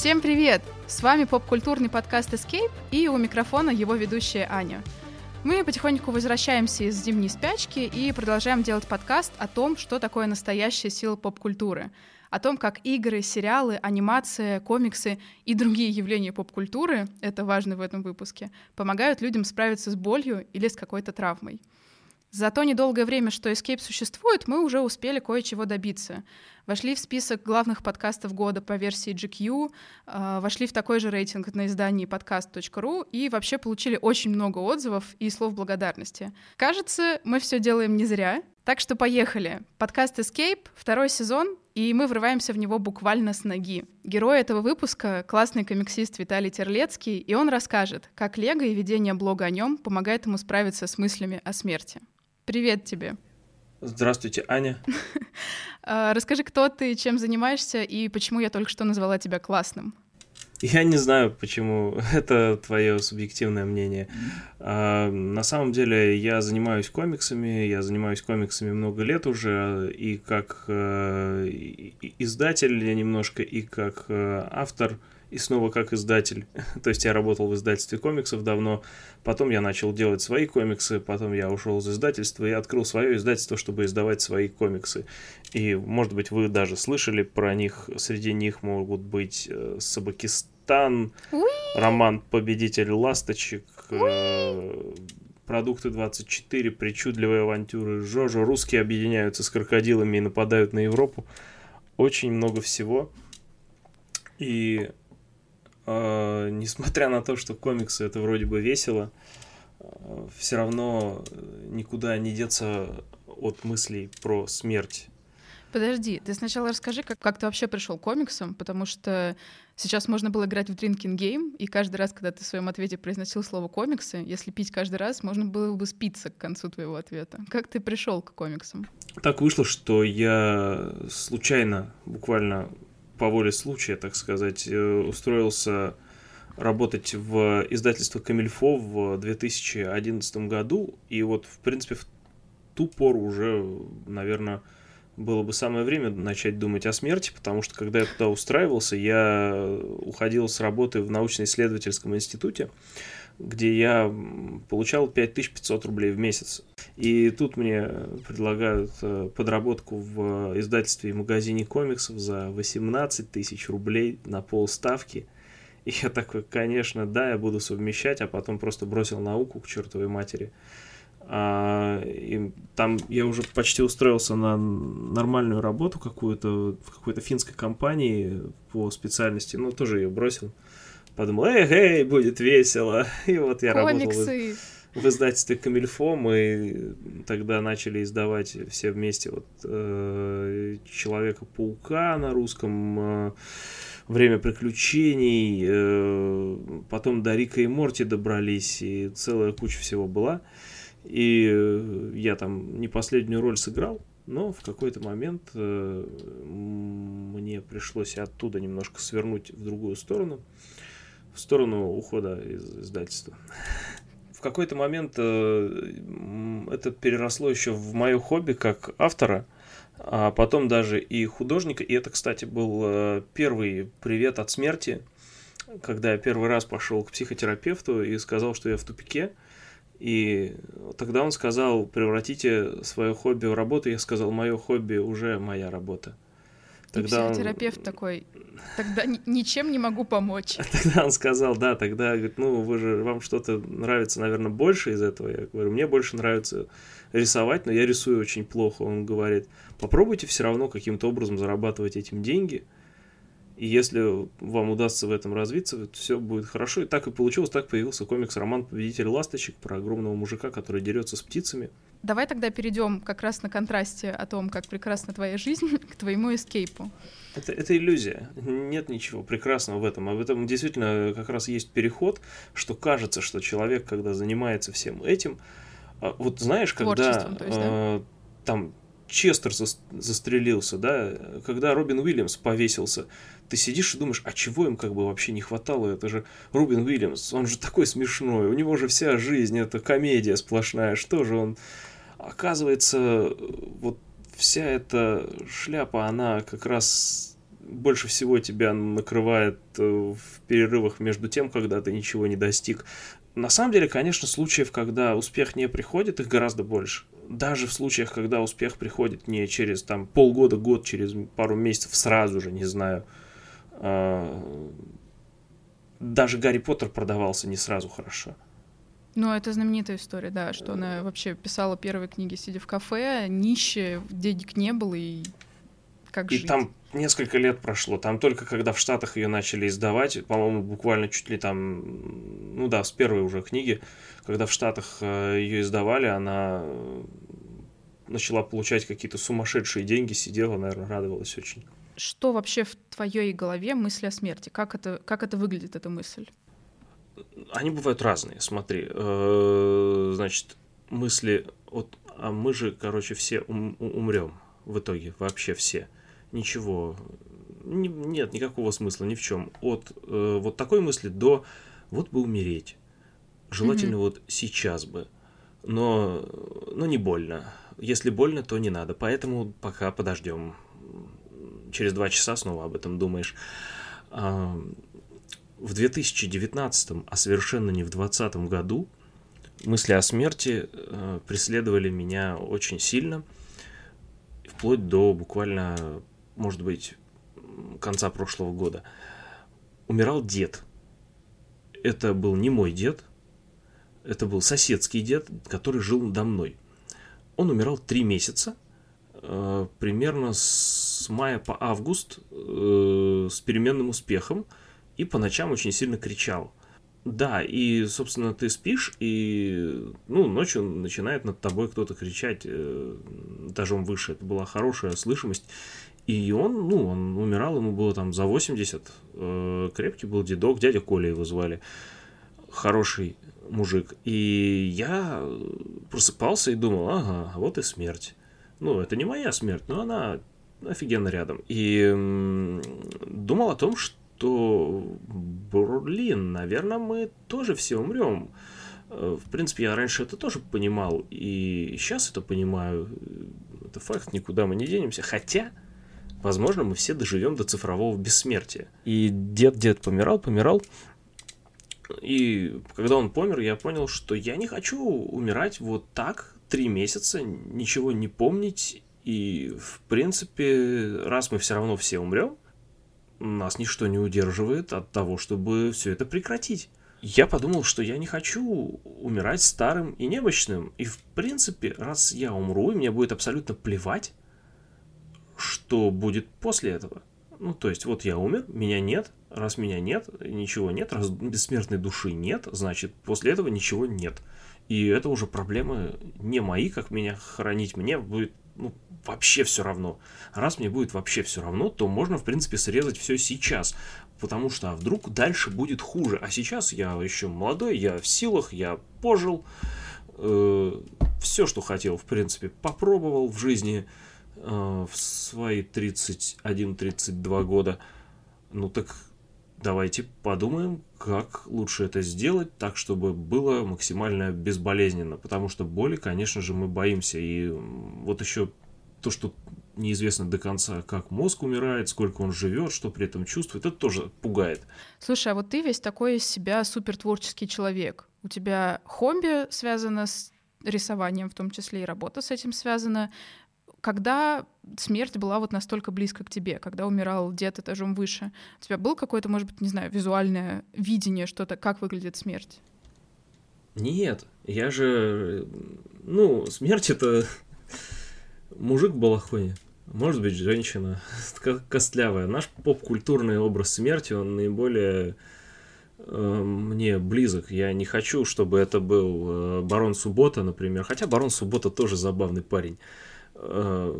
Всем привет! С вами поп-культурный подкаст Escape и у микрофона его ведущая Аня. Мы потихоньку возвращаемся из зимней спячки и продолжаем делать подкаст о том, что такое настоящая сила поп-культуры, о том, как игры, сериалы, анимация, комиксы и другие явления поп-культуры, это важно в этом выпуске, помогают людям справиться с болью или с какой-то травмой. За то недолгое время, что Escape существует, мы уже успели кое-чего добиться. Вошли в список главных подкастов года по версии GQ, э, вошли в такой же рейтинг на издании podcast.ru и вообще получили очень много отзывов и слов благодарности. Кажется, мы все делаем не зря. Так что поехали. Подкаст Escape, второй сезон, и мы врываемся в него буквально с ноги. Герой этого выпуска — классный комиксист Виталий Терлецкий, и он расскажет, как Лего и ведение блога о нем помогает ему справиться с мыслями о смерти. Привет тебе. Здравствуйте, Аня. А, расскажи, кто ты, чем занимаешься и почему я только что назвала тебя классным. Я не знаю, почему это твое субъективное мнение. А, на самом деле я занимаюсь комиксами, я занимаюсь комиксами много лет уже, и как э, издатель я немножко, и как э, автор и снова как издатель. То есть я работал в издательстве комиксов давно, потом я начал делать свои комиксы, потом я ушел из издательства и открыл свое издательство, чтобы издавать свои комиксы. И, может быть, вы даже слышали про них. Среди них могут быть э, Собакистан, роман «Победитель ласточек», э, продукты 24, причудливые авантюры Жожо, русские объединяются с крокодилами и нападают на Европу. Очень много всего. И э, несмотря на то, что комиксы это вроде бы весело, э, все равно никуда не деться от мыслей про смерть. Подожди, ты сначала расскажи, как, как ты вообще пришел к комиксам, потому что сейчас можно было играть в Drinking Game, и каждый раз, когда ты в своем ответе произносил слово комиксы, если пить каждый раз, можно было бы спиться к концу твоего ответа. Как ты пришел к комиксам? Так вышло, что я случайно, буквально по воле случая, так сказать, э, устроился работать в издательство Камильфо в 2011 году. И вот, в принципе, в ту пору уже, наверное, было бы самое время начать думать о смерти, потому что когда я туда устраивался, я уходил с работы в научно-исследовательском институте, где я получал 5500 рублей в месяц. И тут мне предлагают э, подработку в издательстве и магазине комиксов за 18 тысяч рублей на полставки. И я такой, конечно, да, я буду совмещать, а потом просто бросил науку к чертовой матери. А, и там я уже почти устроился на нормальную работу какую-то в какой-то финской компании по специальности, но тоже ее бросил подумал, эй, эй, будет весело. И вот я Комиксы. работал в, в издательстве Камильфо. Мы тогда начали издавать все вместе вот э, Человека-паука на русском, э, Время приключений, э, потом до Рика и Морти добрались, и целая куча всего была. И э, я там не последнюю роль сыграл, но в какой-то момент э, мне пришлось оттуда немножко свернуть в другую сторону в сторону ухода из издательства. В какой-то момент э, это переросло еще в мое хобби как автора, а потом даже и художника. И это, кстати, был э, первый привет от смерти, когда я первый раз пошел к психотерапевту и сказал, что я в тупике. И тогда он сказал, превратите свое хобби в работу. Я сказал, мое хобби уже моя работа. Тогда И психотерапевт он... такой, тогда ничем не могу помочь. Тогда он сказал, да, тогда, говорит, ну, вы же, вам что-то нравится, наверное, больше из этого. Я говорю, мне больше нравится рисовать, но я рисую очень плохо. Он говорит, попробуйте все равно каким-то образом зарабатывать этим деньги, и если вам удастся в этом развиться, все будет хорошо. И так и получилось, так появился комикс-роман «Победитель ласточек» про огромного мужика, который дерется с птицами. Давай тогда перейдем как раз на контрасте о том, как прекрасна твоя жизнь, к твоему эскейпу. Это, это иллюзия. Нет ничего прекрасного в этом. А в этом действительно как раз есть переход, что кажется, что человек, когда занимается всем этим, а, вот знаешь, когда есть, да? э, там Честер застрелился, да, когда Робин Уильямс повесился, ты сидишь и думаешь, а чего им как бы вообще не хватало? Это же Робин Уильямс, он же такой смешной, у него же вся жизнь, это комедия сплошная, что же он... Оказывается, вот вся эта шляпа, она как раз больше всего тебя накрывает э, в перерывах между тем, когда ты ничего не достиг. На самом деле, конечно, случаев, когда успех не приходит, их гораздо больше. Даже в случаях, когда успех приходит не через там полгода, год, через пару месяцев, сразу же, не знаю. А, даже Гарри Поттер продавался не сразу хорошо. Ну, это знаменитая история, да, что она вообще писала первые книги, сидя в кафе, нищая, денег не было, и как и жить. там несколько лет прошло. Там только когда в Штатах ее начали издавать, по-моему, буквально чуть ли там, ну да, с первой уже книги, когда в Штатах э, ее издавали, она начала получать какие-то сумасшедшие деньги, сидела, наверное, радовалась очень. Что вообще в твоей голове мысли о смерти? Как это, как это выглядит, эта мысль? Они бывают разные, смотри. Э, значит, мысли, вот, а мы же, короче, все ум, умрем в итоге, вообще все. Ничего, не, нет никакого смысла ни в чем. От э, вот такой мысли до вот бы умереть. Желательно mm-hmm. вот сейчас бы. Но, но не больно. Если больно, то не надо. Поэтому пока подождем. Через два часа снова об этом думаешь. В 2019, а совершенно не в 2020 году, мысли о смерти э, преследовали меня очень сильно, вплоть до буквально, может быть, конца прошлого года. Умирал дед. Это был не мой дед, это был соседский дед, который жил до мной. Он умирал три месяца, э, примерно с мая по август, э, с переменным успехом – и по ночам очень сильно кричал. Да, и, собственно, ты спишь, и, ну, ночью начинает над тобой кто-то кричать э, этажом выше. Это была хорошая слышимость. И он, ну, он умирал, ему было там за 80. Э, крепкий был дедок, дядя Коля его звали. Хороший мужик. И я просыпался и думал, ага, вот и смерть. Ну, это не моя смерть, но она офигенно рядом. И думал о том, что то, блин, наверное, мы тоже все умрем. Э, в принципе, я раньше это тоже понимал, и сейчас это понимаю. Это факт, никуда мы не денемся. Хотя, возможно, мы все доживем до цифрового бессмертия. И дед-дед помирал, помирал. И когда он помер, я понял, что я не хочу умирать вот так три месяца, ничего не помнить. И, в принципе, раз мы все равно все умрем, нас ничто не удерживает от того, чтобы все это прекратить. Я подумал, что я не хочу умирать старым и немощным. И в принципе, раз я умру, и мне будет абсолютно плевать, что будет после этого. Ну, то есть, вот я умер, меня нет. Раз меня нет, ничего нет. Раз бессмертной души нет, значит, после этого ничего нет. И это уже проблемы не мои, как меня хранить. Мне будет ну, вообще все равно. Раз мне будет вообще все равно, то можно, в принципе, срезать все сейчас. Потому что а вдруг дальше будет хуже. А сейчас я еще молодой, я в силах, я пожил. Э, все, что хотел, в принципе, попробовал в жизни э, в свои 31-32 года. Ну так давайте подумаем, как лучше это сделать так, чтобы было максимально безболезненно. Потому что боли, конечно же, мы боимся. И вот еще то, что неизвестно до конца, как мозг умирает, сколько он живет, что при этом чувствует, это тоже пугает. Слушай, а вот ты весь такой из себя супер творческий человек. У тебя хобби связано с рисованием, в том числе и работа с этим связана. Когда смерть была вот настолько близко к тебе, когда умирал дед этажом выше, у тебя был какое-то, может быть, не знаю, визуальное видение, что-то, как выглядит смерть? Нет, я же... Ну, смерть — это мужик в балахоне, может быть, женщина, костлявая. Наш поп-культурный образ смерти, он наиболее э, мне близок. Я не хочу, чтобы это был э, Барон Суббота, например. Хотя Барон Суббота тоже забавный парень. Э,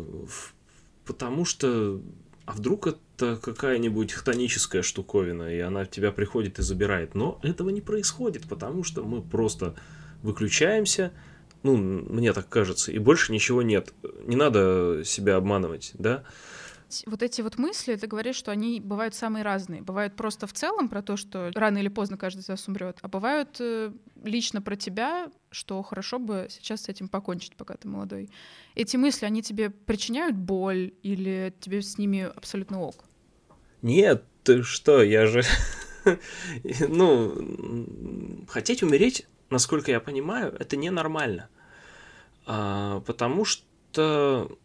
потому что... А вдруг это какая-нибудь хтоническая штуковина, и она тебя приходит и забирает. Но этого не происходит, потому что мы просто выключаемся, ну, мне так кажется, и больше ничего нет. Не надо себя обманывать, да? Вот эти вот мысли, ты говоришь, что они бывают самые разные. Бывают просто в целом про то, что рано или поздно каждый из вас умрет, а бывают э, лично про тебя, что хорошо бы сейчас с этим покончить, пока ты молодой. Эти мысли, они тебе причиняют боль или тебе с ними абсолютно ок? Нет, ты что, я же... ну, хотеть умереть, насколько я понимаю, это ненормально. А, потому что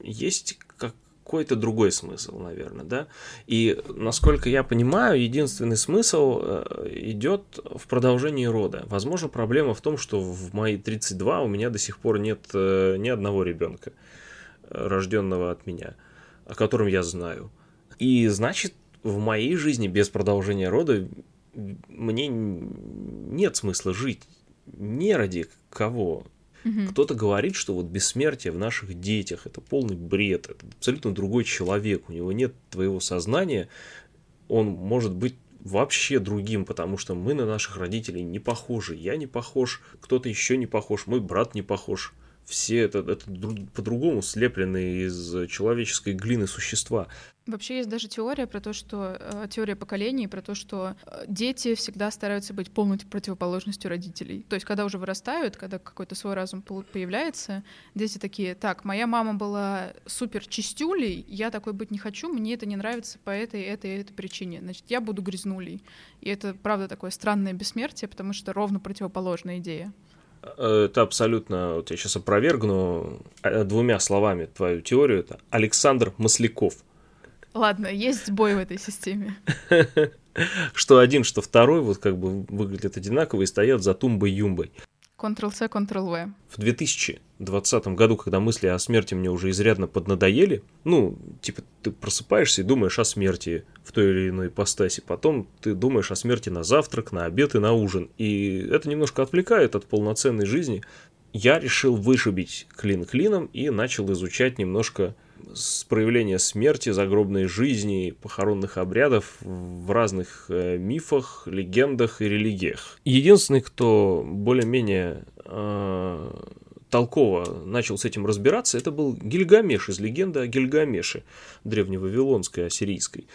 есть какой-то другой смысл, наверное, да. И, насколько я понимаю, единственный смысл э, идет в продолжении рода. Возможно, проблема в том, что в мои 32 у меня до сих пор нет э, ни одного ребенка, э, рожденного от меня, о котором я знаю. И значит, в моей жизни без продолжения рода мне нет смысла жить. Не ради кого. Угу. Кто-то говорит, что вот бессмертие в наших детях это полный бред, это абсолютно другой человек, у него нет твоего сознания, он может быть вообще другим, потому что мы на наших родителей не похожи. Я не похож, кто-то еще не похож, мой брат не похож все это, это по-другому слепленные из человеческой глины существа. Вообще есть даже теория про то, что э, теория поколений про то, что э, дети всегда стараются быть полной противоположностью родителей. То есть, когда уже вырастают, когда какой-то свой разум появляется, дети такие: так, моя мама была супер чистюлей, я такой быть не хочу, мне это не нравится по этой, этой, этой причине. Значит, я буду грязнулей. И это правда такое странное бессмертие, потому что ровно противоположная идея. Это абсолютно, вот я сейчас опровергну э, двумя словами твою теорию, это Александр Масляков. Ладно, есть сбой в этой системе. Что один, что второй, вот как бы выглядят одинаково и стоят за тумбой-юмбой. Ctrl-C, Ctrl-V. В 2020 году, когда мысли о смерти мне уже изрядно поднадоели, ну, типа, ты просыпаешься и думаешь о смерти в той или иной ипостаси, потом ты думаешь о смерти на завтрак, на обед и на ужин, и это немножко отвлекает от полноценной жизни. Я решил вышибить клин клином и начал изучать немножко с проявления смерти, загробной жизни, похоронных обрядов в разных э, мифах, легендах и религиях. Единственный, кто более-менее э, толково начал с этим разбираться, это был Гильгамеш из легенды о Гильгамеше, древневавилонской, ассирийской.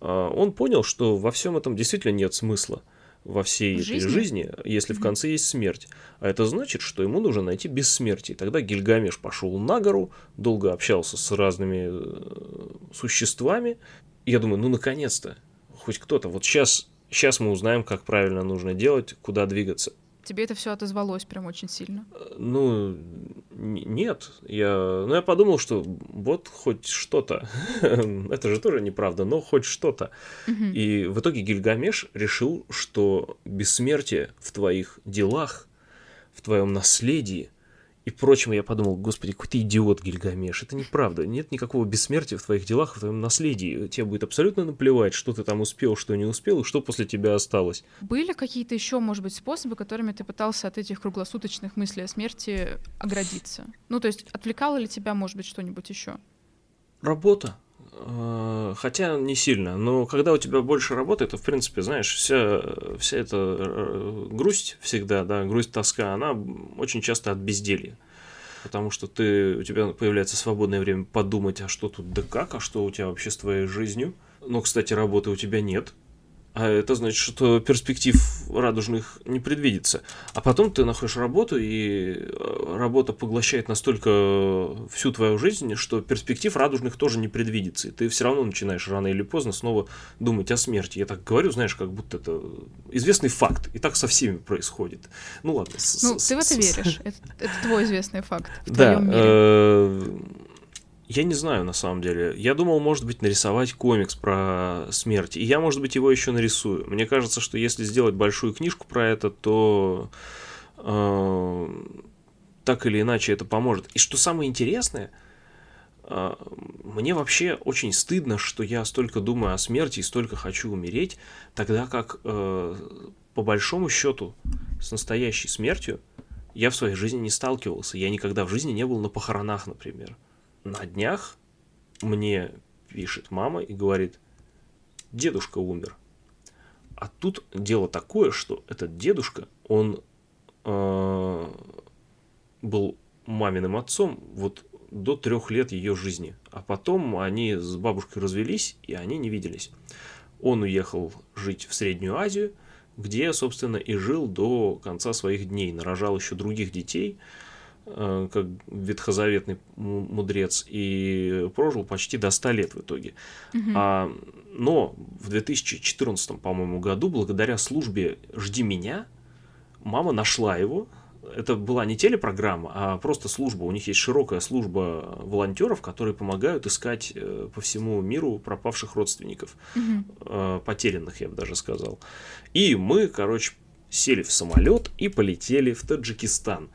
Э, он понял, что во всем этом действительно нет смысла во всей этой жизни, жизни если mm-hmm. в конце есть смерть. А это значит, что ему нужно найти бессмертие. Тогда Гильгамеш пошел на гору, долго общался с разными э, существами. И я думаю, ну наконец-то, хоть кто-то. Вот сейчас, сейчас мы узнаем, как правильно нужно делать, куда двигаться. Тебе это все отозвалось прям очень сильно? Ну, нет. Я, ну, я подумал, что вот хоть что-то. это же тоже неправда, но хоть что-то. И в итоге Гильгамеш решил, что бессмертие в твоих делах, в твоем наследии – и прочим, я подумал, господи, какой ты идиот, Гильгамеш, это неправда, нет никакого бессмертия в твоих делах, в твоем наследии, тебе будет абсолютно наплевать, что ты там успел, что не успел, и что после тебя осталось. Были какие-то еще, может быть, способы, которыми ты пытался от этих круглосуточных мыслей о смерти оградиться? Ну, то есть, отвлекало ли тебя, может быть, что-нибудь еще? Работа. Э, хотя не сильно, но когда у тебя больше работы, то, в принципе, знаешь, вся, вся эта э, грусть всегда, да, грусть, тоска, она очень часто от безделья. Потому что ты, у тебя появляется свободное время подумать, а что тут да как, а что у тебя вообще с твоей жизнью. Но, кстати, работы у тебя нет, а это значит, что перспектив радужных не предвидится. А потом ты находишь работу, и э, работа поглощает настолько всю твою жизнь, что перспектив радужных тоже не предвидится. И ты все равно начинаешь рано или поздно снова думать о смерти. Я так говорю, знаешь, как будто это известный факт. И так со всеми происходит. Ну ладно. Ну, ты в это веришь. Это, это твой известный факт. В да. Э, я не знаю, на самом деле. Я думал, может быть, нарисовать комикс про смерть. И я, может быть, его еще нарисую. Мне кажется, что если сделать большую книжку про это, то э, так или иначе это поможет. И что самое интересное, э, мне вообще очень стыдно, что я столько думаю о смерти и столько хочу умереть, тогда как, э, по большому счету, с настоящей смертью я в своей жизни не сталкивался. Я никогда в жизни не был на похоронах, например на днях мне пишет мама и говорит, дедушка умер. А тут дело такое, что этот дедушка, он э, был маминым отцом вот до трех лет ее жизни. А потом они с бабушкой развелись, и они не виделись. Он уехал жить в Среднюю Азию, где, собственно, и жил до конца своих дней. Нарожал еще других детей, как ветхозаветный мудрец, и прожил почти до 100 лет в итоге. Угу. А, но в 2014, по-моему, году, благодаря службе «Жди меня», мама нашла его, это была не телепрограмма, а просто служба. У них есть широкая служба волонтеров, которые помогают искать э, по всему миру пропавших родственников, угу. потерянных, я бы даже сказал. И мы, короче, сели в самолет и полетели в Таджикистан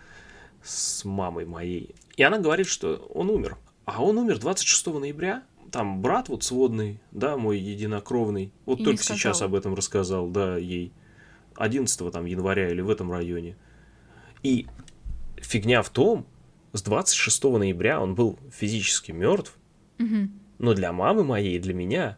с мамой моей. И она говорит, что он умер. А он умер 26 ноября. Там брат вот сводный, да, мой единокровный. Вот и только сейчас об этом рассказал, да, ей. 11 там января или в этом районе. И фигня в том, с 26 ноября он был физически мертв, угу. но для мамы моей и для меня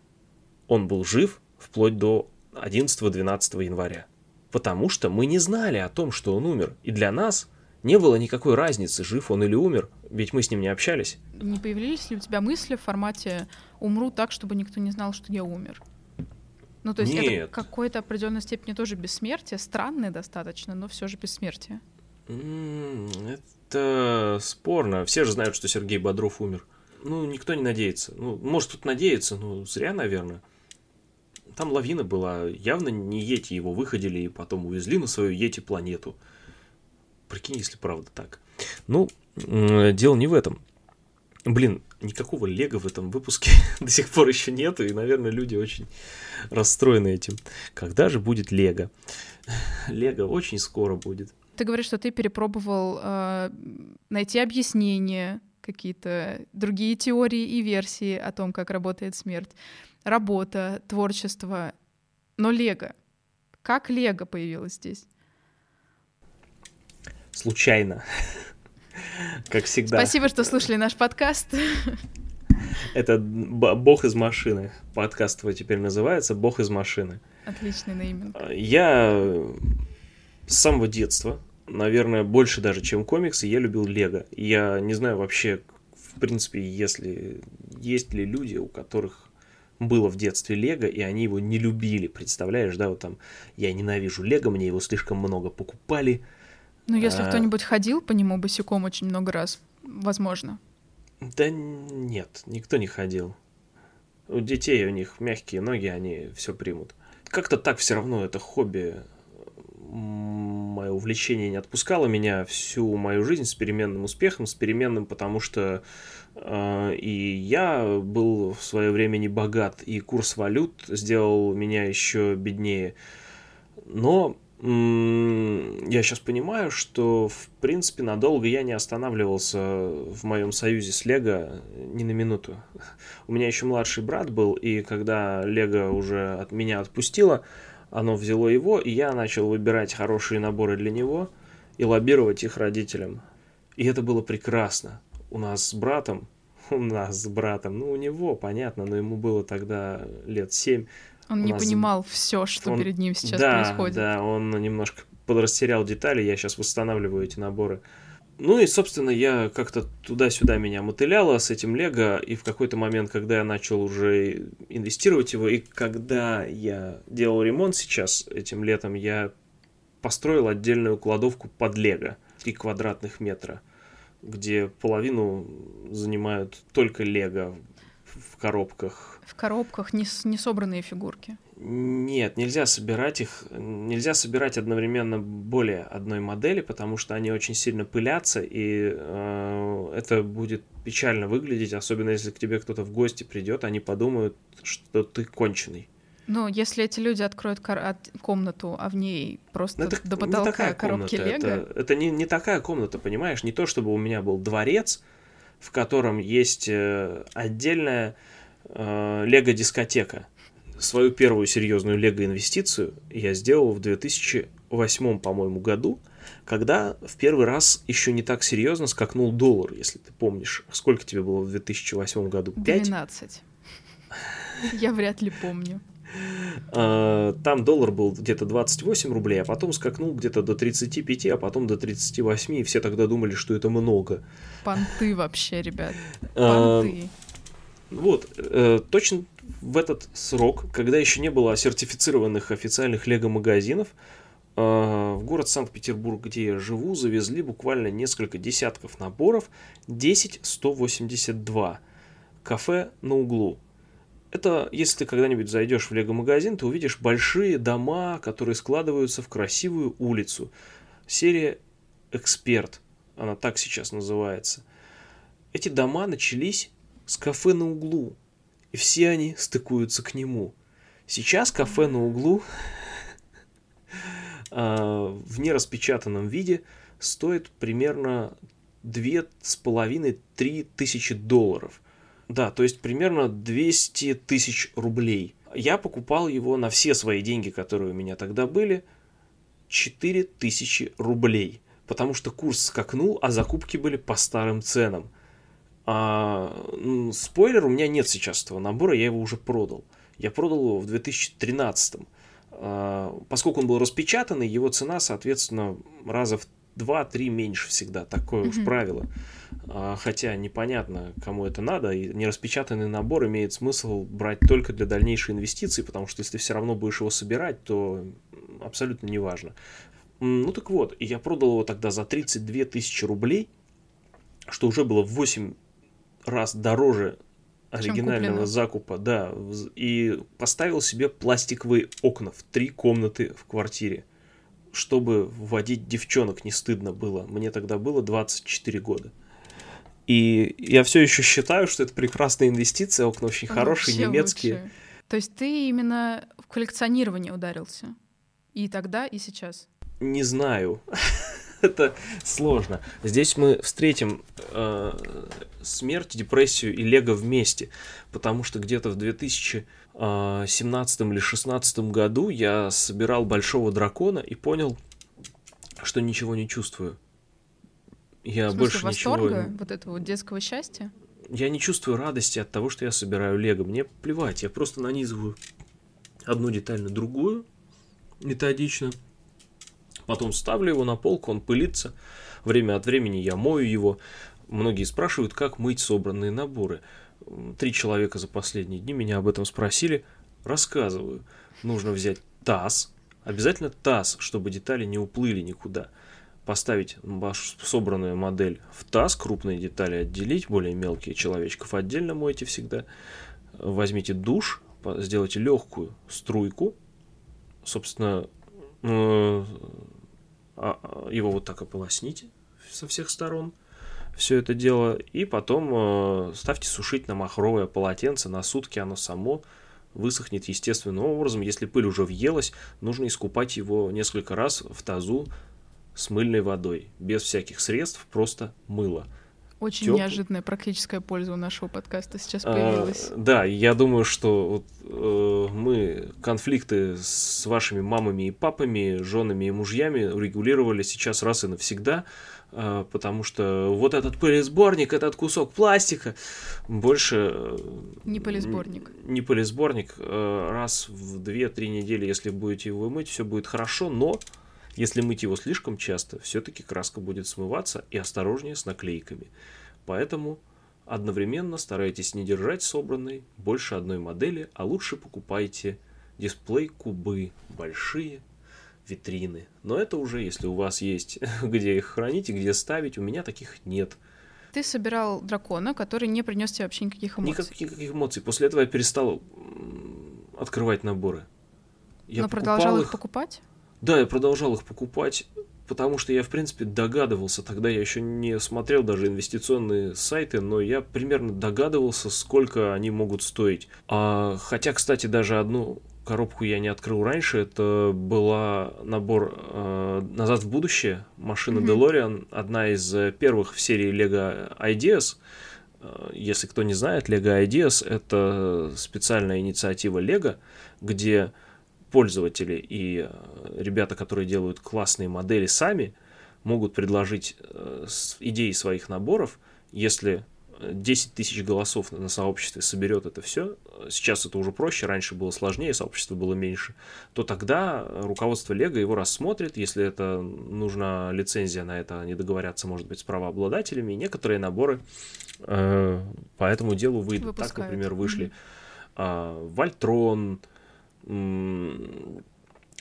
он был жив вплоть до 11-12 января. Потому что мы не знали о том, что он умер. И для нас не было никакой разницы, жив он или умер, ведь мы с ним не общались. Не появились ли у тебя мысли в формате «умру так, чтобы никто не знал, что я умер»? Ну, то есть Нет. это какой-то определенной степени тоже бессмертие, странное достаточно, но все же бессмертие. Это спорно. Все же знают, что Сергей Бодров умер. Ну, никто не надеется. Ну, может, тут надеяться, но зря, наверное. Там лавина была. Явно не Ети его выходили и потом увезли на свою Ети планету. Прикинь, если правда так. Ну, дело не в этом. Блин, никакого лего в этом выпуске до сих пор еще нету, и, наверное, люди очень расстроены этим. Когда же будет лего? Лего очень скоро будет. Ты говоришь, что ты перепробовал э, найти объяснения, какие-то другие теории и версии о том, как работает смерть. Работа, творчество. Но Лего. Как Лего появилось здесь? Случайно. Как всегда. Спасибо, что слушали наш подкаст. Это «Бог из машины». Подкаст его теперь называется «Бог из машины». Отличный нейминг. Я с самого детства наверное, больше даже, чем комиксы, я любил Лего. Я не знаю вообще, в принципе, если есть ли люди, у которых было в детстве Лего, и они его не любили, представляешь, да, вот там, я ненавижу Лего, мне его слишком много покупали. Ну, если а... кто-нибудь ходил по нему босиком очень много раз, возможно. Да нет, никто не ходил. У детей у них мягкие ноги, они все примут. Как-то так все равно это хобби мое увлечение не отпускало меня всю мою жизнь с переменным успехом, с переменным, потому что э, и я был в свое время не богат, и курс валют сделал меня еще беднее. Но я сейчас понимаю, что, в принципе, надолго я не останавливался в моем союзе с Лего ни на минуту. У меня еще младший брат был, и когда Лего уже от меня отпустило, оно взяло его, и я начал выбирать хорошие наборы для него и лоббировать их родителям. И это было прекрасно. У нас с братом, у нас с братом, ну у него, понятно, но ему было тогда лет семь. Он не понимал все, что он... перед ним сейчас да, происходит. Да, он немножко подрастерял детали, я сейчас восстанавливаю эти наборы. Ну и, собственно, я как-то туда-сюда меня мотыляло с этим Лего, и в какой-то момент, когда я начал уже инвестировать его, и когда я делал ремонт сейчас этим летом, я построил отдельную кладовку под Лего, 3 квадратных метра, где половину занимают только Лего в коробках. В коробках не, не собранные фигурки. Нет, нельзя собирать их, нельзя собирать одновременно более одной модели, потому что они очень сильно пылятся, и э, это будет печально выглядеть, особенно если к тебе кто-то в гости придет, они подумают, что ты конченый. Ну, если эти люди откроют комнату, а в ней просто это до потолка коробки комната, Лего. Это, это не, не такая комната, понимаешь? Не то, чтобы у меня был дворец, в котором есть э, отдельная лего-дискотека свою первую серьезную лего-инвестицию я сделал в 2008, по-моему, году, когда в первый раз еще не так серьезно скакнул доллар, если ты помнишь. Сколько тебе было в 2008 году? 5? 12. Я вряд ли помню. А, там доллар был где-то 28 рублей, а потом скакнул где-то до 35, а потом до 38, и все тогда думали, что это много. Понты вообще, ребят. А, Понты. Вот, э, точно в этот срок, когда еще не было сертифицированных официальных лего-магазинов, в город Санкт-Петербург, где я живу, завезли буквально несколько десятков наборов 10182. Кафе на углу. Это, если ты когда-нибудь зайдешь в лего-магазин, ты увидишь большие дома, которые складываются в красивую улицу. Серия «Эксперт», она так сейчас называется. Эти дома начались с кафе на углу, и все они стыкуются к нему. Сейчас кафе на углу а, в нераспечатанном виде стоит примерно 2,5-3 тысячи долларов – да, то есть примерно 200 тысяч рублей. Я покупал его на все свои деньги, которые у меня тогда были, 4 тысячи рублей. Потому что курс скакнул, а закупки были по старым ценам. А, спойлер, у меня нет сейчас этого набора, я его уже продал. Я продал его в 2013. А, поскольку он был распечатанный, его цена, соответственно, раза в 2-3 меньше всегда. Такое mm-hmm. уж правило. А, хотя непонятно, кому это надо, и нераспечатанный набор имеет смысл брать только для дальнейшей инвестиции, потому что если ты все равно будешь его собирать, то абсолютно неважно. Ну так вот, я продал его тогда за 32 тысячи рублей, что уже было в 8 раз дороже оригинального закупа, да, и поставил себе пластиковые окна в три комнаты в квартире, чтобы вводить девчонок не стыдно было. Мне тогда было 24 года. И я все еще считаю, что это прекрасная инвестиция, окна очень хорошие, Вообще немецкие. Лучше. То есть ты именно в коллекционирование ударился? И тогда, и сейчас? Не знаю. это сложно. Здесь мы встретим э, смерть, депрессию и лего вместе, потому что где-то в 2017 или 2016 году я собирал большого дракона и понял, что ничего не чувствую. Я в смысле, больше восторга, ничего... вот этого детского счастья? Я не чувствую радости от того, что я собираю лего. Мне плевать, я просто нанизываю одну деталь на другую методично. Потом ставлю его на полку, он пылится. Время от времени я мою его. Многие спрашивают, как мыть собранные наборы. Три человека за последние дни меня об этом спросили. Рассказываю. Нужно взять таз. Обязательно таз, чтобы детали не уплыли никуда поставить вашу собранную модель в таз, крупные детали отделить, более мелкие человечков отдельно мойте всегда. Возьмите душ, сделайте легкую струйку, собственно, э, его вот так ополосните со всех сторон, все это дело, и потом э, ставьте сушить на махровое полотенце, на сутки оно само высохнет естественным образом. Если пыль уже въелась, нужно искупать его несколько раз в тазу с мыльной водой, без всяких средств, просто мыло. Очень Теп... неожиданная практическая польза у нашего подкаста сейчас а, появилась. А, да, я думаю, что вот, э, мы конфликты с вашими мамами и папами, женами и мужьями регулировали сейчас раз и навсегда, э, потому что вот этот пылесборник, этот кусок пластика больше... Э, не пылесборник. Не пылесборник. Э, раз в 2-3 недели, если будете его мыть, все будет хорошо, но если мыть его слишком часто, все-таки краска будет смываться и осторожнее с наклейками. Поэтому одновременно старайтесь не держать собранной больше одной модели, а лучше покупайте дисплей-кубы большие, витрины. Но это уже, если у вас есть где их хранить и где ставить, у меня таких нет. Ты собирал дракона, который не принес тебе вообще никаких эмоций. Никаких эмоций. После этого я перестал открывать наборы. Я Но продолжал их покупать? Да, я продолжал их покупать, потому что я, в принципе, догадывался, тогда я еще не смотрел даже инвестиционные сайты, но я примерно догадывался, сколько они могут стоить. А, хотя, кстати, даже одну коробку я не открыл раньше, это была набор э, «Назад в будущее», машина mm-hmm. DeLorean, одна из первых в серии Lego Ideas. Э, если кто не знает, Lego Ideas — это специальная инициатива Lego, где пользователи и э, ребята, которые делают классные модели сами, могут предложить э, идеи своих наборов, если 10 тысяч голосов на сообществе соберет это все, сейчас это уже проще, раньше было сложнее, сообщество было меньше, то тогда руководство Лего его рассмотрит, если это нужна лицензия на это, они договорятся, может быть, с правообладателями, и некоторые наборы э, по этому делу выйдут. Выпускают. Так, например, вышли mm-hmm. э, Вольтрон,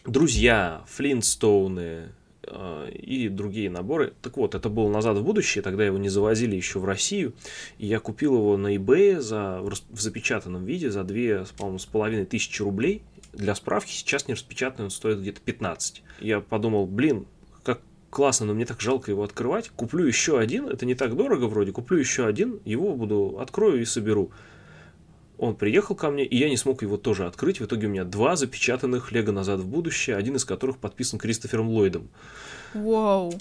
друзья, Флинстоуны э, и другие наборы. Так вот, это было «Назад в будущее», тогда его не завозили еще в Россию, и я купил его на eBay за, в запечатанном виде за 2, по-моему, с половиной тысячи рублей. Для справки, сейчас не распечатанный он стоит где-то 15. Я подумал, блин, как классно, но мне так жалко его открывать. Куплю еще один, это не так дорого вроде, куплю еще один, его буду, открою и соберу. Он приехал ко мне, и я не смог его тоже открыть. В итоге у меня два запечатанных Лего «Назад в будущее», один из которых подписан Кристофером Ллойдом. Вау.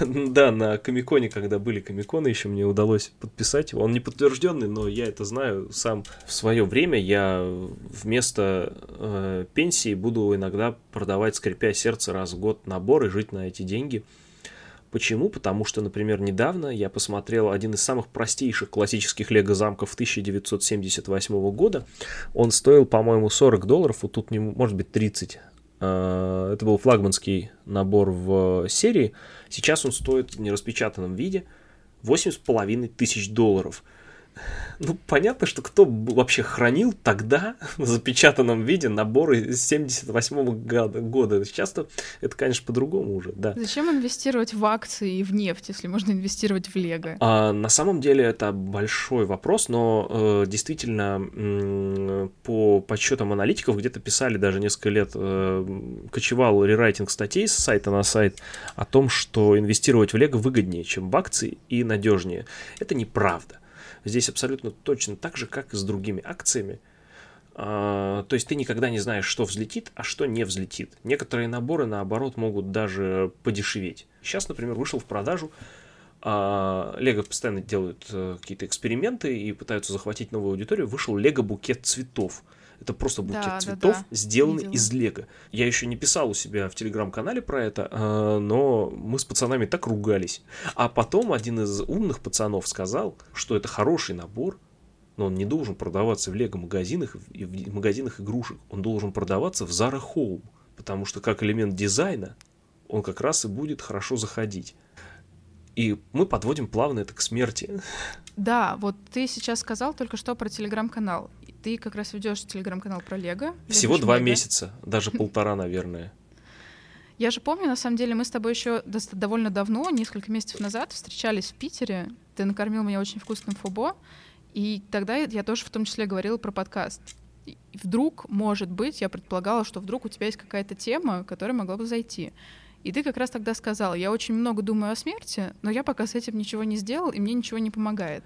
Да, на Комиконе, когда были Комиконы, еще мне удалось подписать его. Он не подтвержденный, но я это знаю сам. В свое время я вместо э, пенсии буду иногда продавать, скрипя сердце, раз в год набор и жить на эти деньги. Почему? Потому что, например, недавно я посмотрел один из самых простейших классических лего-замков 1978 года. Он стоил, по-моему, 40 долларов, вот тут, может быть, 30. А, это был флагманский набор в серии. Сейчас он стоит в нераспечатанном виде 8,5 тысяч долларов. Ну, понятно, что кто вообще хранил тогда в запечатанном виде наборы 78 года, года. Сейчас-то это, конечно, по-другому уже, да. Зачем инвестировать в акции и в нефть, если можно инвестировать в Лего? А, на самом деле это большой вопрос, но э, действительно э, по подсчетам аналитиков где-то писали даже несколько лет, э, кочевал рерайтинг статей с сайта на сайт о том, что инвестировать в Лего выгоднее, чем в акции и надежнее. Это неправда. Здесь абсолютно точно так же, как и с другими акциями. А, то есть ты никогда не знаешь, что взлетит, а что не взлетит. Некоторые наборы, наоборот, могут даже подешеветь. Сейчас, например, вышел в продажу а, Лего постоянно делают э, какие-то эксперименты и пытаются захватить новую аудиторию. Вышел Лего букет цветов. Это просто букет да, цветов, да, да. сделанный Видела. из лего. Я еще не писал у себя в телеграм-канале про это, а, но мы с пацанами так ругались. А потом один из умных пацанов сказал, что это хороший набор, но он не должен продаваться в лего-магазинах и в магазинах игрушек. Он должен продаваться в Zara Home, потому что как элемент дизайна он как раз и будет хорошо заходить. И мы подводим плавно это к смерти. Да, вот ты сейчас сказал только что про телеграм-канал. Ты как раз ведешь телеграм-канал про Лего. Всего два Лего. месяца, даже полтора, наверное. Я же помню, на самом деле, мы с тобой еще довольно давно, несколько месяцев назад, встречались в Питере. Ты накормил меня очень вкусным фубо, и тогда я тоже в том числе говорила про подкаст. И вдруг, может быть, я предполагала, что вдруг у тебя есть какая-то тема, которая могла бы зайти. И ты как раз тогда сказал, я очень много думаю о смерти, но я пока с этим ничего не сделал, и мне ничего не помогает.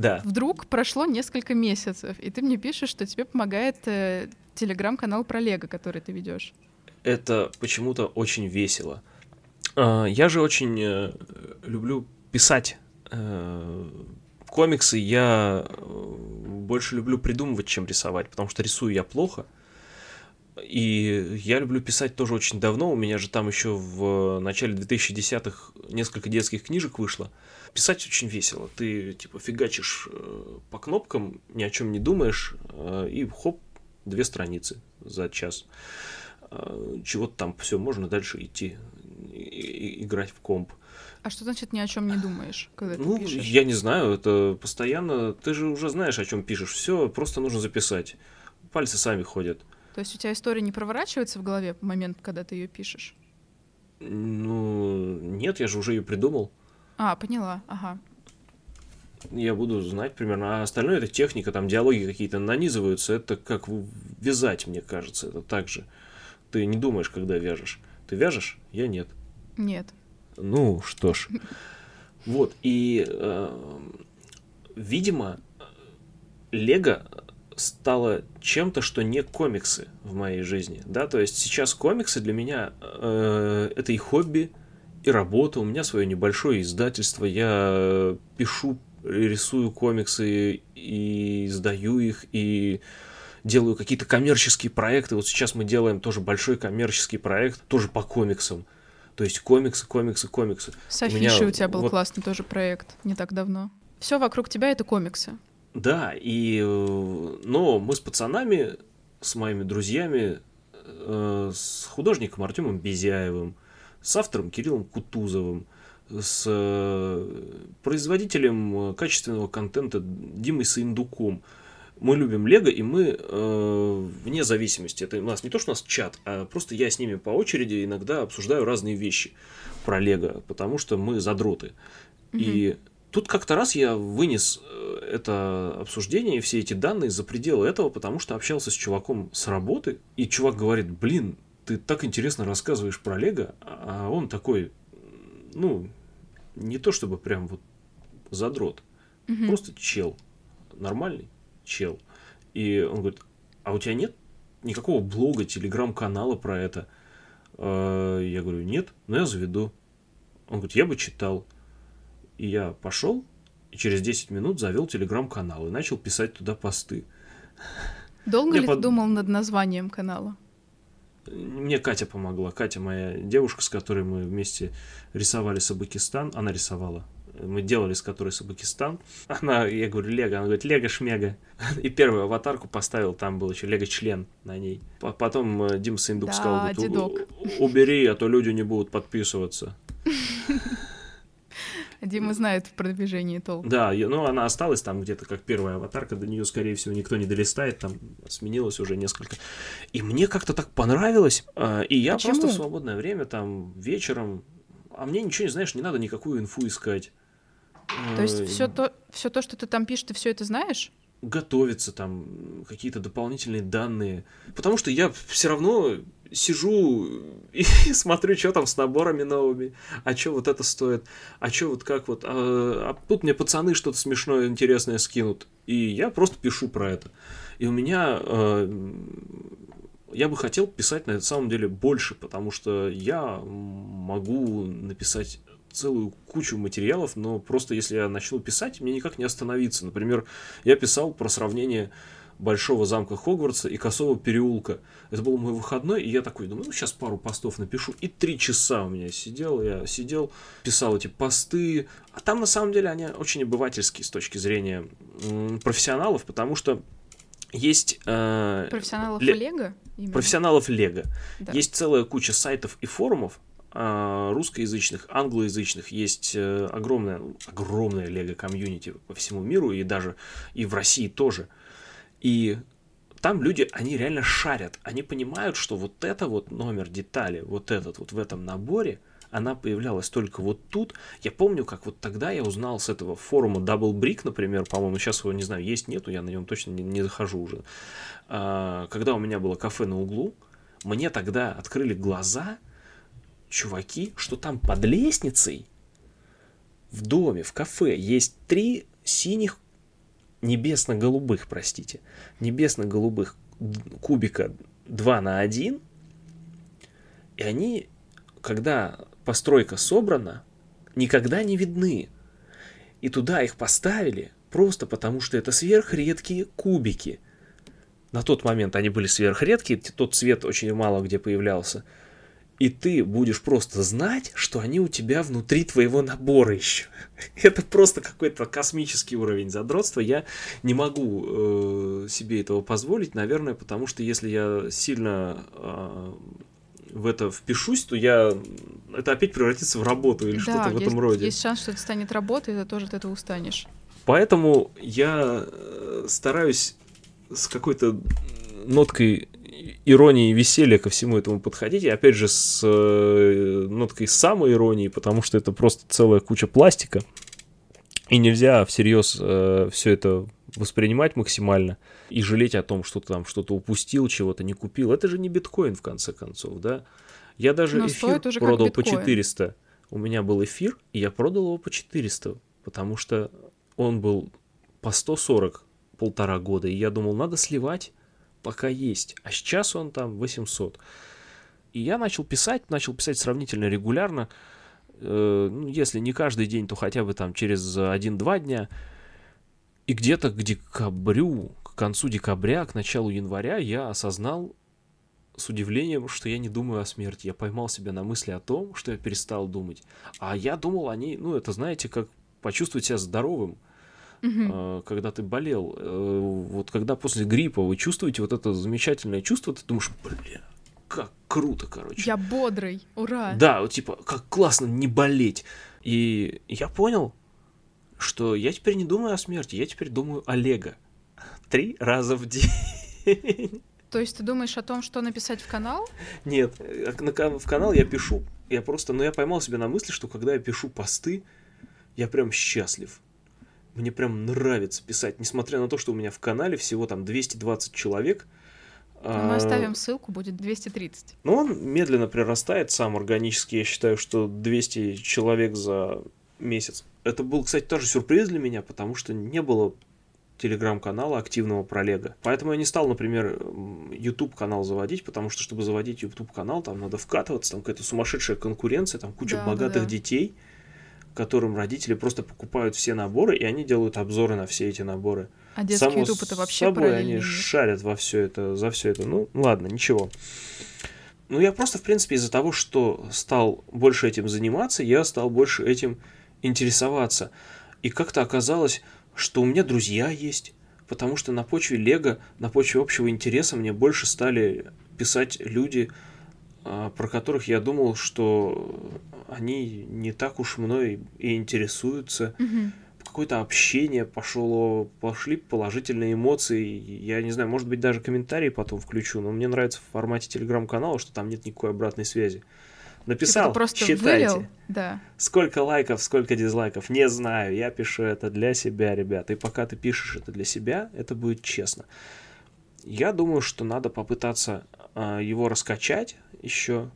Да. Вдруг прошло несколько месяцев, и ты мне пишешь, что тебе помогает э, телеграм-канал про Лего, который ты ведешь. Это почему-то очень весело. Э, я же очень э, люблю писать э, комиксы. Я э, больше люблю придумывать, чем рисовать, потому что рисую я плохо. И я люблю писать тоже очень давно. У меня же там еще в начале 2010-х несколько детских книжек вышло. Писать очень весело. Ты типа фигачишь э, по кнопкам, ни о чем не думаешь, э, и хоп, две страницы за час. Э, чего-то там все, можно дальше идти и, играть в комп. А что значит ни о чем не думаешь, когда ну, ты пишешь? Я не знаю, это постоянно. Ты же уже знаешь, о чем пишешь. Все, просто нужно записать. Пальцы сами ходят. То есть у тебя история не проворачивается в голове в момент, когда ты ее пишешь? Ну, нет, я же уже ее придумал. А, поняла, ага. Я буду знать примерно. А остальное это техника, там диалоги какие-то нанизываются. Это как вязать, мне кажется. Это так же. Ты не думаешь, когда вяжешь. Ты вяжешь? Я нет. Нет. Ну, что ж. Вот, и, э, видимо, Лего стало чем-то, что не комиксы в моей жизни, да, то есть сейчас комиксы для меня э, это и хобби, и работа, у меня свое небольшое издательство, я пишу, рисую комиксы и издаю их, и делаю какие-то коммерческие проекты, вот сейчас мы делаем тоже большой коммерческий проект, тоже по комиксам, то есть комиксы, комиксы, комиксы. С у, у тебя был вот... классный тоже проект не так давно. Все вокруг тебя это комиксы. Да, и, э, но мы с пацанами, с моими друзьями, э, с художником Артемом Безяевым, с автором Кириллом Кутузовым, с э, производителем качественного контента Димой Саиндуком, мы любим Лего, и мы э, вне зависимости. Это у нас не то, что у нас чат, а просто я с ними по очереди иногда обсуждаю разные вещи про Лего, потому что мы задроты. Mm-hmm. И тут как-то раз я вынес э, это обсуждение и все эти данные за пределы этого, потому что общался с чуваком с работы, и чувак говорит, блин, ты так интересно рассказываешь про Лего, а он такой, ну, не то чтобы прям вот задрот, mm-hmm. просто чел, нормальный чел. И он говорит, а у тебя нет никакого блога, телеграм-канала про это? А, я говорю, нет, но я заведу. Он говорит, я бы читал. И я пошел, и через 10 минут завел телеграм-канал и начал писать туда посты. Долго я ли под... ты думал над названием канала? Мне Катя помогла. Катя моя девушка, с которой мы вместе рисовали Сабакистан. Она рисовала мы делали с которой Сабакистан. Она, я говорю, Лего, она говорит, Лего шмега. И первую аватарку поставил, там был еще Лего член на ней. Потом э, Дим Сындук да, сказал, убери, а то люди не будут подписываться. Дима знает в продвижении толк. Да, ну она осталась там где-то как первая аватарка, до нее, скорее всего, никто не долистает, там сменилось уже несколько. И мне как-то так понравилось, а, и я Почему? просто в свободное время там вечером, а мне ничего не знаешь, не надо никакую инфу искать. То есть все то, все то, что ты там пишешь, ты все это знаешь? Готовиться там, какие-то дополнительные данные. Потому что я все равно сижу и смотрю, что там с наборами новыми, а что вот это стоит, а что вот как вот, а, а тут мне пацаны что-то смешное, интересное скинут, и я просто пишу про это. И у меня э, я бы хотел писать на самом деле больше, потому что я могу написать целую кучу материалов, но просто если я начну писать, мне никак не остановиться. Например, я писал про сравнение Большого замка Хогвартса и Косого переулка. Это был мой выходной, и я такой думаю, ну сейчас пару постов напишу. И три часа у меня сидел, я сидел, писал эти посты. А там на самом деле они очень обывательские с точки зрения профессионалов, потому что есть... Э, профессионалов ле- Лего? Профессионалов Лего. Да. Есть целая куча сайтов и форумов, русскоязычных, англоязычных есть э, огромное, огромное лего-комьюнити по всему миру и даже и в России тоже. И там люди, они реально шарят, они понимают, что вот это вот номер детали, вот этот вот в этом наборе, она появлялась только вот тут. Я помню, как вот тогда я узнал с этого форума Double Brick, например, по-моему, сейчас его, не знаю, есть, нету, я на нем точно не, не захожу уже. А, когда у меня было кафе на углу, мне тогда открыли глаза – чуваки, что там под лестницей в доме, в кафе есть три синих небесно-голубых, простите, небесно-голубых кубика 2 на 1, и они, когда постройка собрана, никогда не видны. И туда их поставили просто потому, что это сверхредкие кубики. На тот момент они были сверхредкие, тот цвет очень мало где появлялся – и ты будешь просто знать, что они у тебя внутри твоего набора еще. Это просто какой-то космический уровень задротства. Я не могу э, себе этого позволить, наверное, потому что если я сильно э, в это впишусь, то я это опять превратится в работу или да, что-то в этом роде. Есть шанс, что это станет работой, и ты тоже от этого устанешь. Поэтому я э, стараюсь с какой-то ноткой иронии и веселья ко всему этому подходить. И опять же с э, ноткой самой иронии, потому что это просто целая куча пластика. И нельзя всерьез э, все это воспринимать максимально и жалеть о том, что ты там что-то упустил, чего-то не купил. Это же не биткоин, в конце концов, да? Я даже Но эфир продал по 400. У меня был эфир, и я продал его по 400, потому что он был по 140 полтора года, и я думал, надо сливать, пока есть, а сейчас он там 800. И я начал писать, начал писать сравнительно регулярно, э, ну, если не каждый день, то хотя бы там через 1-2 дня. И где-то к декабрю, к концу декабря, к началу января я осознал с удивлением, что я не думаю о смерти. Я поймал себя на мысли о том, что я перестал думать. А я думал о ней, ну, это, знаете, как почувствовать себя здоровым угу. когда ты болел. Э, вот когда после гриппа вы чувствуете вот это замечательное чувство, ты думаешь, бля, как круто, короче. Я бодрый, ура. Да, вот типа, как классно не болеть. И я понял, что я теперь не думаю о смерти, я теперь думаю о Лего. три раза в день. То есть ты думаешь о том, что написать в канал? Нет, э, в канал я пишу. Я просто, ну я поймал себя на мысли, что когда я пишу посты, я прям счастлив. Мне прям нравится писать, несмотря на то, что у меня в канале всего там 220 человек. Но ну, мы а, оставим ссылку, будет 230. Ну, он медленно прирастает сам органически. Я считаю, что 200 человек за месяц. Это был, кстати, тоже сюрприз для меня, потому что не было телеграм-канала активного про Лего. Поэтому я не стал, например, YouTube канал заводить, потому что, чтобы заводить YouTube канал, там надо вкатываться, там какая-то сумасшедшая конкуренция, там куча да, богатых да. детей, которым родители просто покупают все наборы, и они делают обзоры на все эти наборы. А детский Само YouTube это вообще собой они шарят во все это, за все это. Ну, ладно, ничего. Ну, я просто, в принципе, из-за того, что стал больше этим заниматься, я стал больше этим интересоваться. И как-то оказалось, что у меня друзья есть, потому что на почве Лего, на почве общего интереса мне больше стали писать люди, про которых я думал, что они не так уж мной и интересуются. Угу. Какое-то общение пошло, пошли положительные эмоции. Я не знаю, может быть, даже комментарии потом включу, но мне нравится в формате телеграм-канала, что там нет никакой обратной связи. Написал, типа просто считайте. Вылил? Да. Сколько лайков, сколько дизлайков, не знаю. Я пишу это для себя, ребят. И пока ты пишешь это для себя, это будет честно. Я думаю, что надо попытаться его раскачать еще,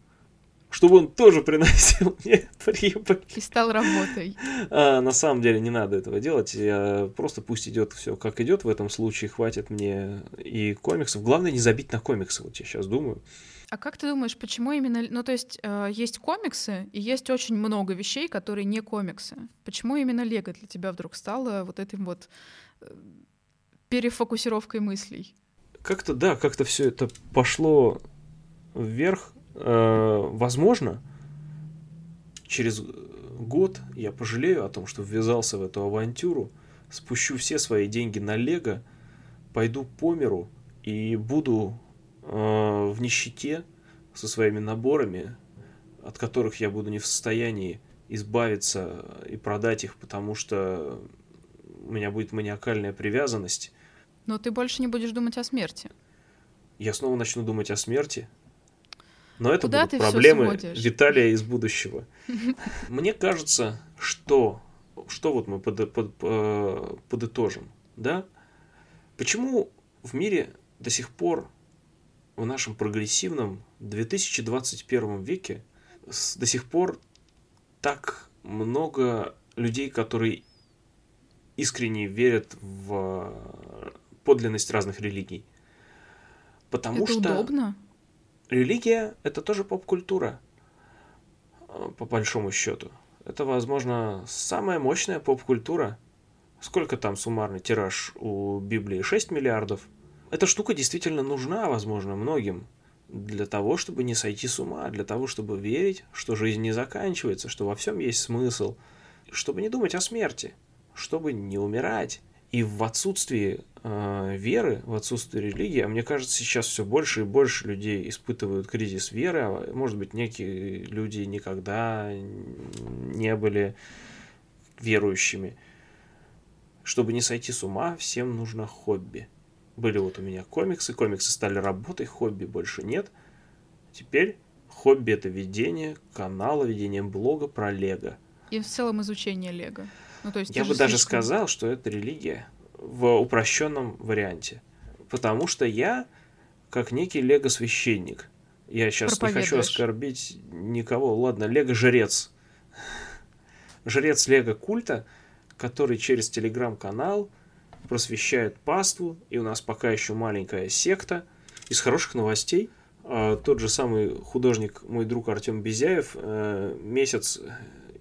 чтобы он тоже приносил мне прибыль. И стал работой. А, на самом деле не надо этого делать. Я, просто пусть идет все как идет в этом случае. Хватит мне и комиксов. Главное не забить на комиксы, вот я сейчас думаю. А как ты думаешь, почему именно... Ну, то есть э, есть комиксы, и есть очень много вещей, которые не комиксы. Почему именно Лего для тебя вдруг стало вот этим вот э, перефокусировкой мыслей? Как-то, да, как-то все это пошло вверх. Э, возможно, через год я пожалею о том, что ввязался в эту авантюру, спущу все свои деньги на Лего, пойду по миру и буду Э, в нищете со своими наборами, от которых я буду не в состоянии избавиться и продать их, потому что у меня будет маниакальная привязанность. Но ты больше не будешь думать о смерти. Я снова начну думать о смерти. Но это Куда будут проблемы Виталия из будущего. Мне кажется, что что вот мы под, под, э, подытожим, да? Почему в мире до сих пор в нашем прогрессивном 2021 веке до сих пор так много людей, которые искренне верят в подлинность разных религий. Потому это что удобно. религия это тоже поп-культура, по большому счету. Это, возможно, самая мощная поп-культура. Сколько там суммарный тираж у Библии? 6 миллиардов эта штука действительно нужна, возможно, многим для того, чтобы не сойти с ума, для того, чтобы верить, что жизнь не заканчивается, что во всем есть смысл, чтобы не думать о смерти, чтобы не умирать. И в отсутствии э, веры, в отсутствии религии, а мне кажется, сейчас все больше и больше людей испытывают кризис веры, а может быть, некие люди никогда не были верующими. Чтобы не сойти с ума, всем нужно хобби – были вот у меня комиксы, комиксы стали работой, хобби больше нет. Теперь хобби это ведение канала, ведение блога про Лего. И в целом изучение Лего. Ну, то есть Я бы даже сказал, что это религия в упрощенном варианте. Потому что я как некий лего-священник. Я сейчас не хочу оскорбить никого. Ладно, лего-жрец. Жрец лего-культа, который через телеграм-канал просвещает паству, и у нас пока еще маленькая секта. Из хороших новостей а, тот же самый художник, мой друг Артем Безяев, э, месяц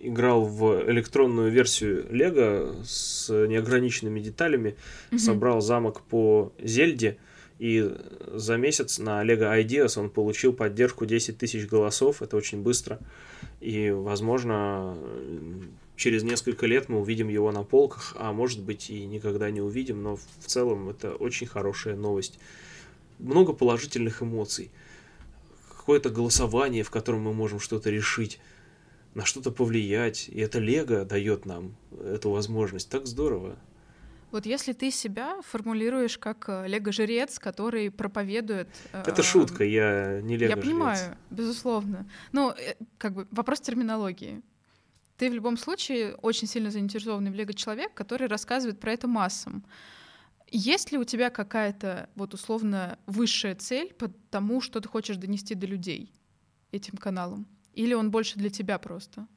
играл в электронную версию Лего с неограниченными деталями, mm-hmm. собрал замок по Зельде, и за месяц на Lego Ideas он получил поддержку 10 тысяч голосов, это очень быстро, и, возможно, через несколько лет мы увидим его на полках, а может быть и никогда не увидим, но в целом это очень хорошая новость. Много положительных эмоций. Какое-то голосование, в котором мы можем что-то решить, на что-то повлиять. И это Лего дает нам эту возможность. Так здорово. Вот если ты себя формулируешь как э, лего-жрец, который проповедует... Это э, шутка, я не лего-жрец. Я понимаю, безусловно. Ну, э, как бы вопрос терминологии. Ты в любом случае очень сильно заинтересованный в лего-человек, который рассказывает про это массам. Есть ли у тебя какая-то вот условно высшая цель по тому, что ты хочешь донести до людей этим каналом? Или он больше для тебя просто?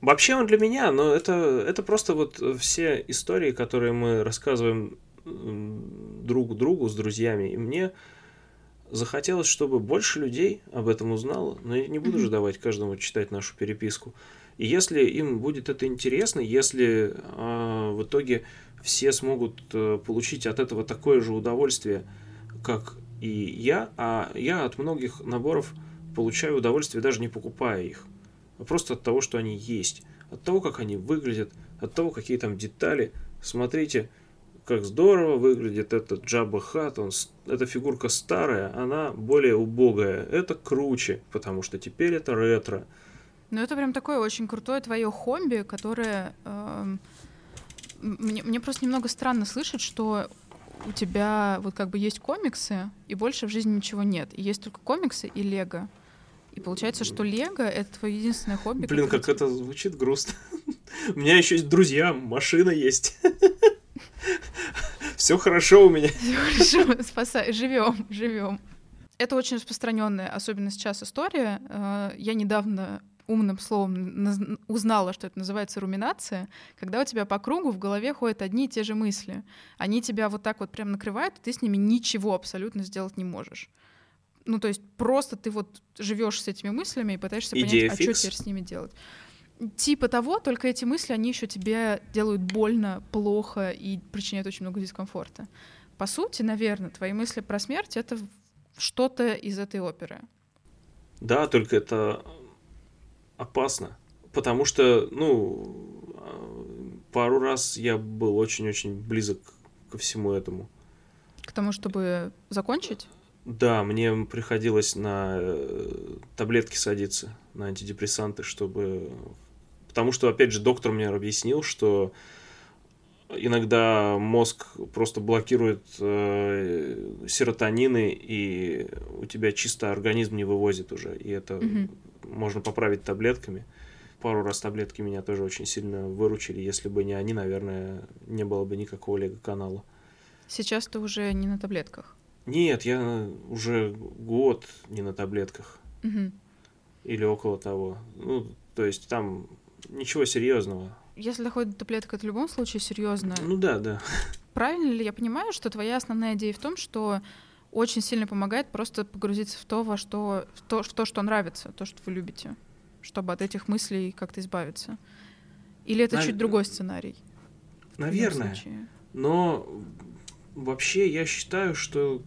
Вообще он для меня, но это, это просто вот все истории, которые мы рассказываем друг другу с друзьями. И мне захотелось, чтобы больше людей об этом узнало, но я не буду же давать каждому читать нашу переписку. И если им будет это интересно, если э, в итоге все смогут э, получить от этого такое же удовольствие, как и я, а я от многих наборов получаю удовольствие даже не покупая их а просто от того, что они есть, от того, как они выглядят, от того, какие там детали. Смотрите, как здорово выглядит этот Джабба Хат, он, эта фигурка старая, она более убогая, это круче, потому что теперь это ретро. Ну это прям такое очень крутое твое хобби, которое... Э, мне, мне просто немного странно слышать, что у тебя вот как бы есть комиксы, и больше в жизни ничего нет. И есть только комиксы и лего. И получается, что Лего — это твое единственное хобби. Блин, как это звучит грустно. У меня еще есть друзья, машина есть. Все хорошо у меня. Все хорошо, спасай, живем, живем. Это очень распространенная, особенно сейчас, история. Э, я недавно умным словом узнала, что это называется руминация, когда у тебя по кругу в голове ходят одни и те же мысли. Они тебя вот так вот прям накрывают, и ты с ними ничего абсолютно сделать не можешь. Ну, то есть просто ты вот живешь с этими мыслями и пытаешься Идея понять, фикс. а что теперь с ними делать. Типа того, только эти мысли, они еще тебе делают больно, плохо и причиняют очень много дискомфорта. По сути, наверное, твои мысли про смерть — это что-то из этой оперы. Да, только это опасно. Потому что, ну, пару раз я был очень-очень близок ко всему этому. К тому, чтобы закончить? Да, мне приходилось на э, таблетки садиться, на антидепрессанты, чтобы... Потому что, опять же, доктор мне объяснил, что иногда мозг просто блокирует э, серотонины, и у тебя чисто организм не вывозит уже. И это угу. можно поправить таблетками. Пару раз таблетки меня тоже очень сильно выручили. Если бы не они, наверное, не было бы никакого лего-канала. Сейчас ты уже не на таблетках? Нет, я уже год не на таблетках. Угу. Или около того. Ну, то есть там ничего серьезного. Если доходит до таблеток, это в любом случае серьезно. Ну да, да. Правильно ли я понимаю, что твоя основная идея в том, что очень сильно помогает просто погрузиться в то, во что, в то, в то, что нравится, то, что вы любите, чтобы от этих мыслей как-то избавиться? Или это Нав... чуть другой сценарий? Наверное. Но вообще я считаю, что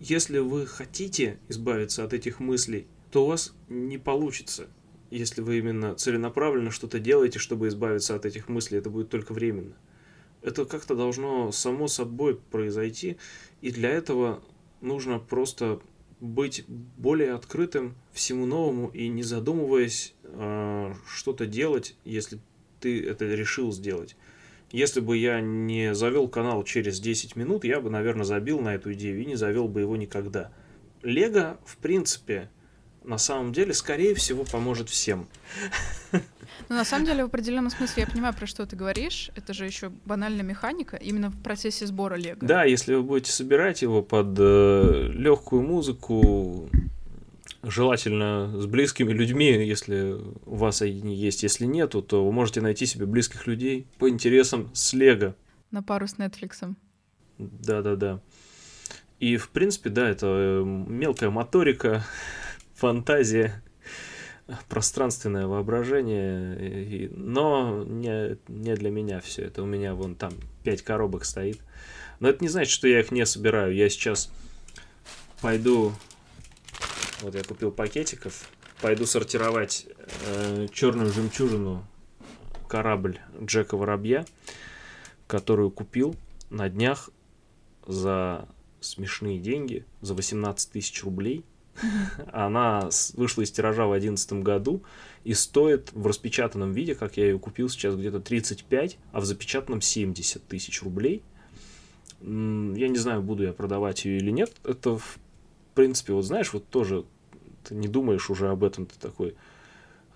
если вы хотите избавиться от этих мыслей, то у вас не получится. Если вы именно целенаправленно что-то делаете, чтобы избавиться от этих мыслей, это будет только временно. Это как-то должно само собой произойти, и для этого нужно просто быть более открытым всему новому и не задумываясь э, что-то делать, если ты это решил сделать. Если бы я не завел канал через 10 минут, я бы, наверное, забил на эту идею и не завел бы его никогда. Лего, в принципе, на самом деле, скорее всего, поможет всем. Ну, на самом деле, в определенном смысле я понимаю, про что ты говоришь. Это же еще банальная механика именно в процессе сбора Лего. Да, если вы будете собирать его под э, легкую музыку, желательно с близкими людьми, если у вас они есть. Если нету, то вы можете найти себе близких людей по интересам с Лего. На пару с Netflix. Да-да-да. И, в принципе, да, это э, мелкая моторика, фантазия, пространственное воображение, но не, не для меня все это. У меня вон там пять коробок стоит. Но это не значит, что я их не собираю. Я сейчас пойду вот я купил пакетиков. Пойду сортировать э, черную жемчужину корабль Джека Воробья, которую купил на днях за смешные деньги, за 18 тысяч рублей. Она вышла из тиража в 2011 году и стоит в распечатанном виде, как я ее купил сейчас, где-то 35, а в запечатанном 70 тысяч рублей. Я не знаю, буду я продавать ее или нет. Это, в принципе, вот знаешь, вот тоже ты не думаешь уже об этом, ты такой...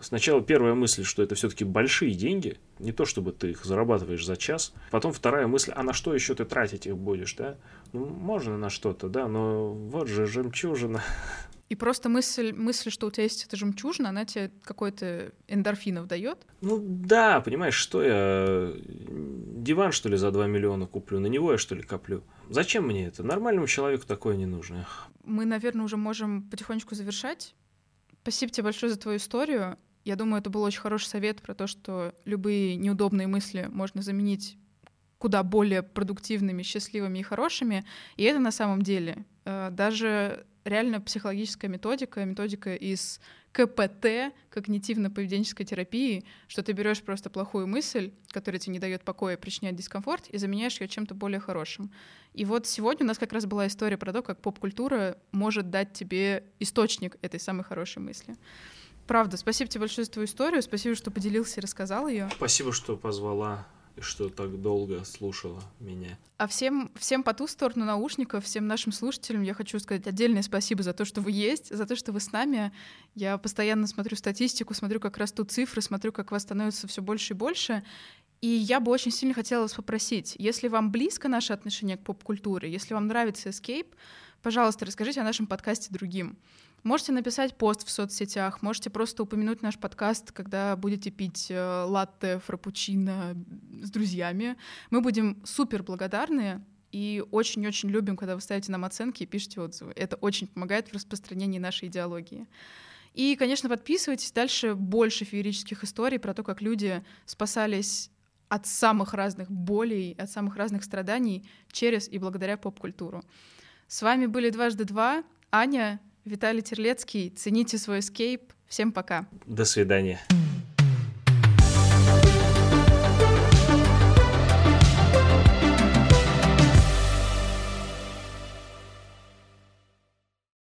Сначала первая мысль, что это все-таки большие деньги, не то чтобы ты их зарабатываешь за час. Потом вторая мысль, а на что еще ты тратить их будешь, да? Ну, можно на что-то, да, но вот же жемчужина. И просто мысль, мысль, что у тебя есть эта жемчужина, она тебе какой-то эндорфинов дает? Ну да, понимаешь, что я диван, что ли, за 2 миллиона куплю, на него я, что ли, коплю. Зачем мне это? Нормальному человеку такое не нужно. Мы, наверное, уже можем потихонечку завершать. Спасибо тебе большое за твою историю. Я думаю, это был очень хороший совет про то, что любые неудобные мысли можно заменить куда более продуктивными, счастливыми и хорошими. И это на самом деле э, даже реально психологическая методика, методика из КПТ, когнитивно-поведенческой терапии, что ты берешь просто плохую мысль, которая тебе не дает покоя, причиняет дискомфорт, и заменяешь ее чем-то более хорошим. И вот сегодня у нас как раз была история про то, как поп-культура может дать тебе источник этой самой хорошей мысли. Правда, спасибо тебе большое за твою историю, спасибо, что поделился и рассказал ее. Спасибо, что позвала что так долго слушала меня. А всем, всем по ту сторону наушников, всем нашим слушателям я хочу сказать отдельное спасибо за то, что вы есть, за то, что вы с нами. Я постоянно смотрю статистику, смотрю, как растут цифры, смотрю, как вас становится все больше и больше. И я бы очень сильно хотела вас попросить, если вам близко наше отношение к поп-культуре, если вам нравится Escape, пожалуйста, расскажите о нашем подкасте другим. Можете написать пост в соцсетях, можете просто упомянуть наш подкаст, когда будете пить э, латте, фрапучино с друзьями. Мы будем супер благодарны и очень-очень любим, когда вы ставите нам оценки и пишете отзывы. Это очень помогает в распространении нашей идеологии. И, конечно, подписывайтесь. Дальше больше феерических историй про то, как люди спасались от самых разных болей, от самых разных страданий через и благодаря поп-культуру. С вами были «Дважды два». Аня, Виталий Терлецкий. Цените свой эскейп. Всем пока. До свидания.